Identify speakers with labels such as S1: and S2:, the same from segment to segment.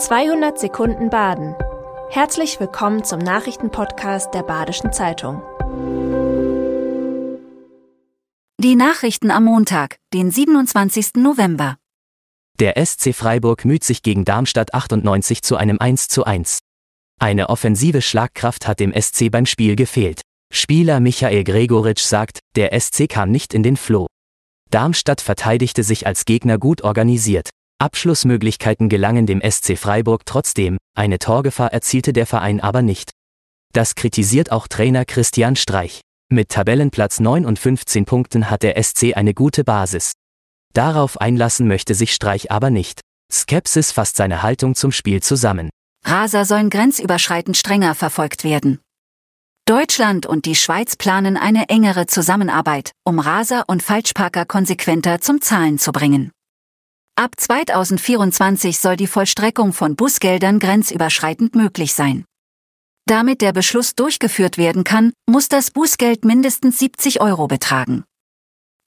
S1: 200 Sekunden Baden. Herzlich willkommen zum Nachrichtenpodcast der Badischen Zeitung.
S2: Die Nachrichten am Montag, den 27. November.
S3: Der SC Freiburg müht sich gegen Darmstadt 98 zu einem 1 zu 1. Eine offensive Schlagkraft hat dem SC beim Spiel gefehlt. Spieler Michael Gregoritsch sagt, der SC kam nicht in den Floh. Darmstadt verteidigte sich als Gegner gut organisiert. Abschlussmöglichkeiten gelangen dem SC Freiburg trotzdem, eine Torgefahr erzielte der Verein aber nicht. Das kritisiert auch Trainer Christian Streich. Mit Tabellenplatz 9 und 15 Punkten hat der SC eine gute Basis. Darauf einlassen möchte sich Streich aber nicht. Skepsis fasst seine Haltung zum Spiel zusammen.
S2: Raser sollen grenzüberschreitend strenger verfolgt werden. Deutschland und die Schweiz planen eine engere Zusammenarbeit, um Raser und Falschparker konsequenter zum Zahlen zu bringen. Ab 2024 soll die Vollstreckung von Busgeldern grenzüberschreitend möglich sein. Damit der Beschluss durchgeführt werden kann, muss das Bußgeld mindestens 70 Euro betragen.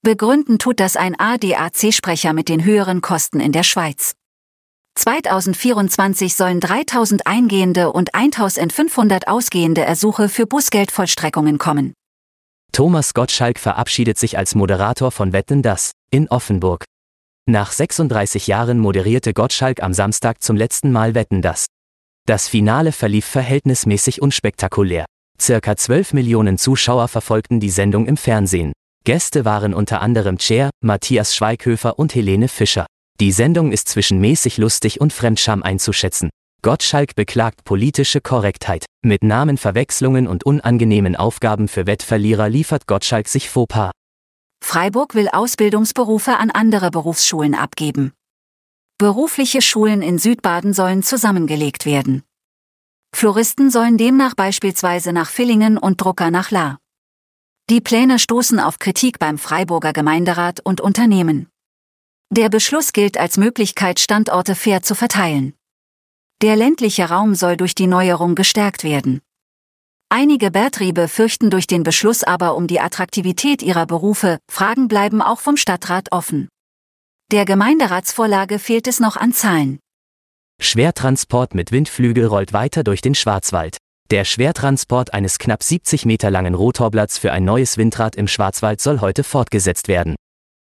S2: Begründen tut das ein ADAC-Sprecher mit den höheren Kosten in der Schweiz. 2024 sollen 3000 eingehende und 1500 ausgehende Ersuche für Busgeldvollstreckungen kommen.
S3: Thomas Gottschalk verabschiedet sich als Moderator von Wetten das in Offenburg. Nach 36 Jahren moderierte Gottschalk am Samstag zum letzten Mal Wetten das. Das Finale verlief verhältnismäßig unspektakulär. Circa 12 Millionen Zuschauer verfolgten die Sendung im Fernsehen. Gäste waren unter anderem Cher, Matthias Schweighöfer und Helene Fischer. Die Sendung ist zwischen mäßig lustig und Fremdscham einzuschätzen. Gottschalk beklagt politische Korrektheit. Mit Namenverwechslungen und unangenehmen Aufgaben für Wettverlierer liefert Gottschalk sich Fauxpas.
S2: Freiburg will Ausbildungsberufe an andere Berufsschulen abgeben. Berufliche Schulen in Südbaden sollen zusammengelegt werden. Floristen sollen demnach beispielsweise nach Villingen und Drucker nach La. Die Pläne stoßen auf Kritik beim Freiburger Gemeinderat und Unternehmen. Der Beschluss gilt als Möglichkeit, Standorte fair zu verteilen. Der ländliche Raum soll durch die Neuerung gestärkt werden. Einige Betriebe fürchten durch den Beschluss aber um die Attraktivität ihrer Berufe, Fragen bleiben auch vom Stadtrat offen. Der Gemeinderatsvorlage fehlt es noch an Zahlen.
S3: Schwertransport mit Windflügel rollt weiter durch den Schwarzwald. Der Schwertransport eines knapp 70 Meter langen Rotorblatts für ein neues Windrad im Schwarzwald soll heute fortgesetzt werden.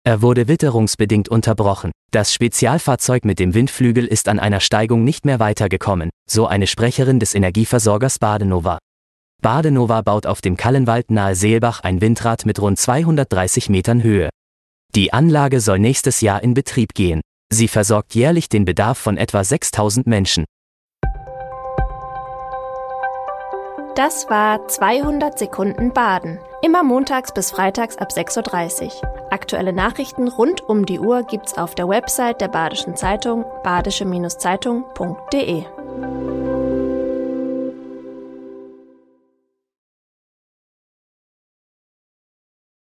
S3: Er wurde witterungsbedingt unterbrochen. Das Spezialfahrzeug mit dem Windflügel ist an einer Steigung nicht mehr weitergekommen, so eine Sprecherin des Energieversorgers Badenova. Badenova baut auf dem Kallenwald nahe Seelbach ein Windrad mit rund 230 Metern Höhe. Die Anlage soll nächstes Jahr in Betrieb gehen. Sie versorgt jährlich den Bedarf von etwa 6000 Menschen.
S1: Das war 200 Sekunden Baden. Immer montags bis freitags ab 6.30 Uhr. Aktuelle Nachrichten rund um die Uhr gibt's auf der Website der Badischen Zeitung badische-zeitung.de.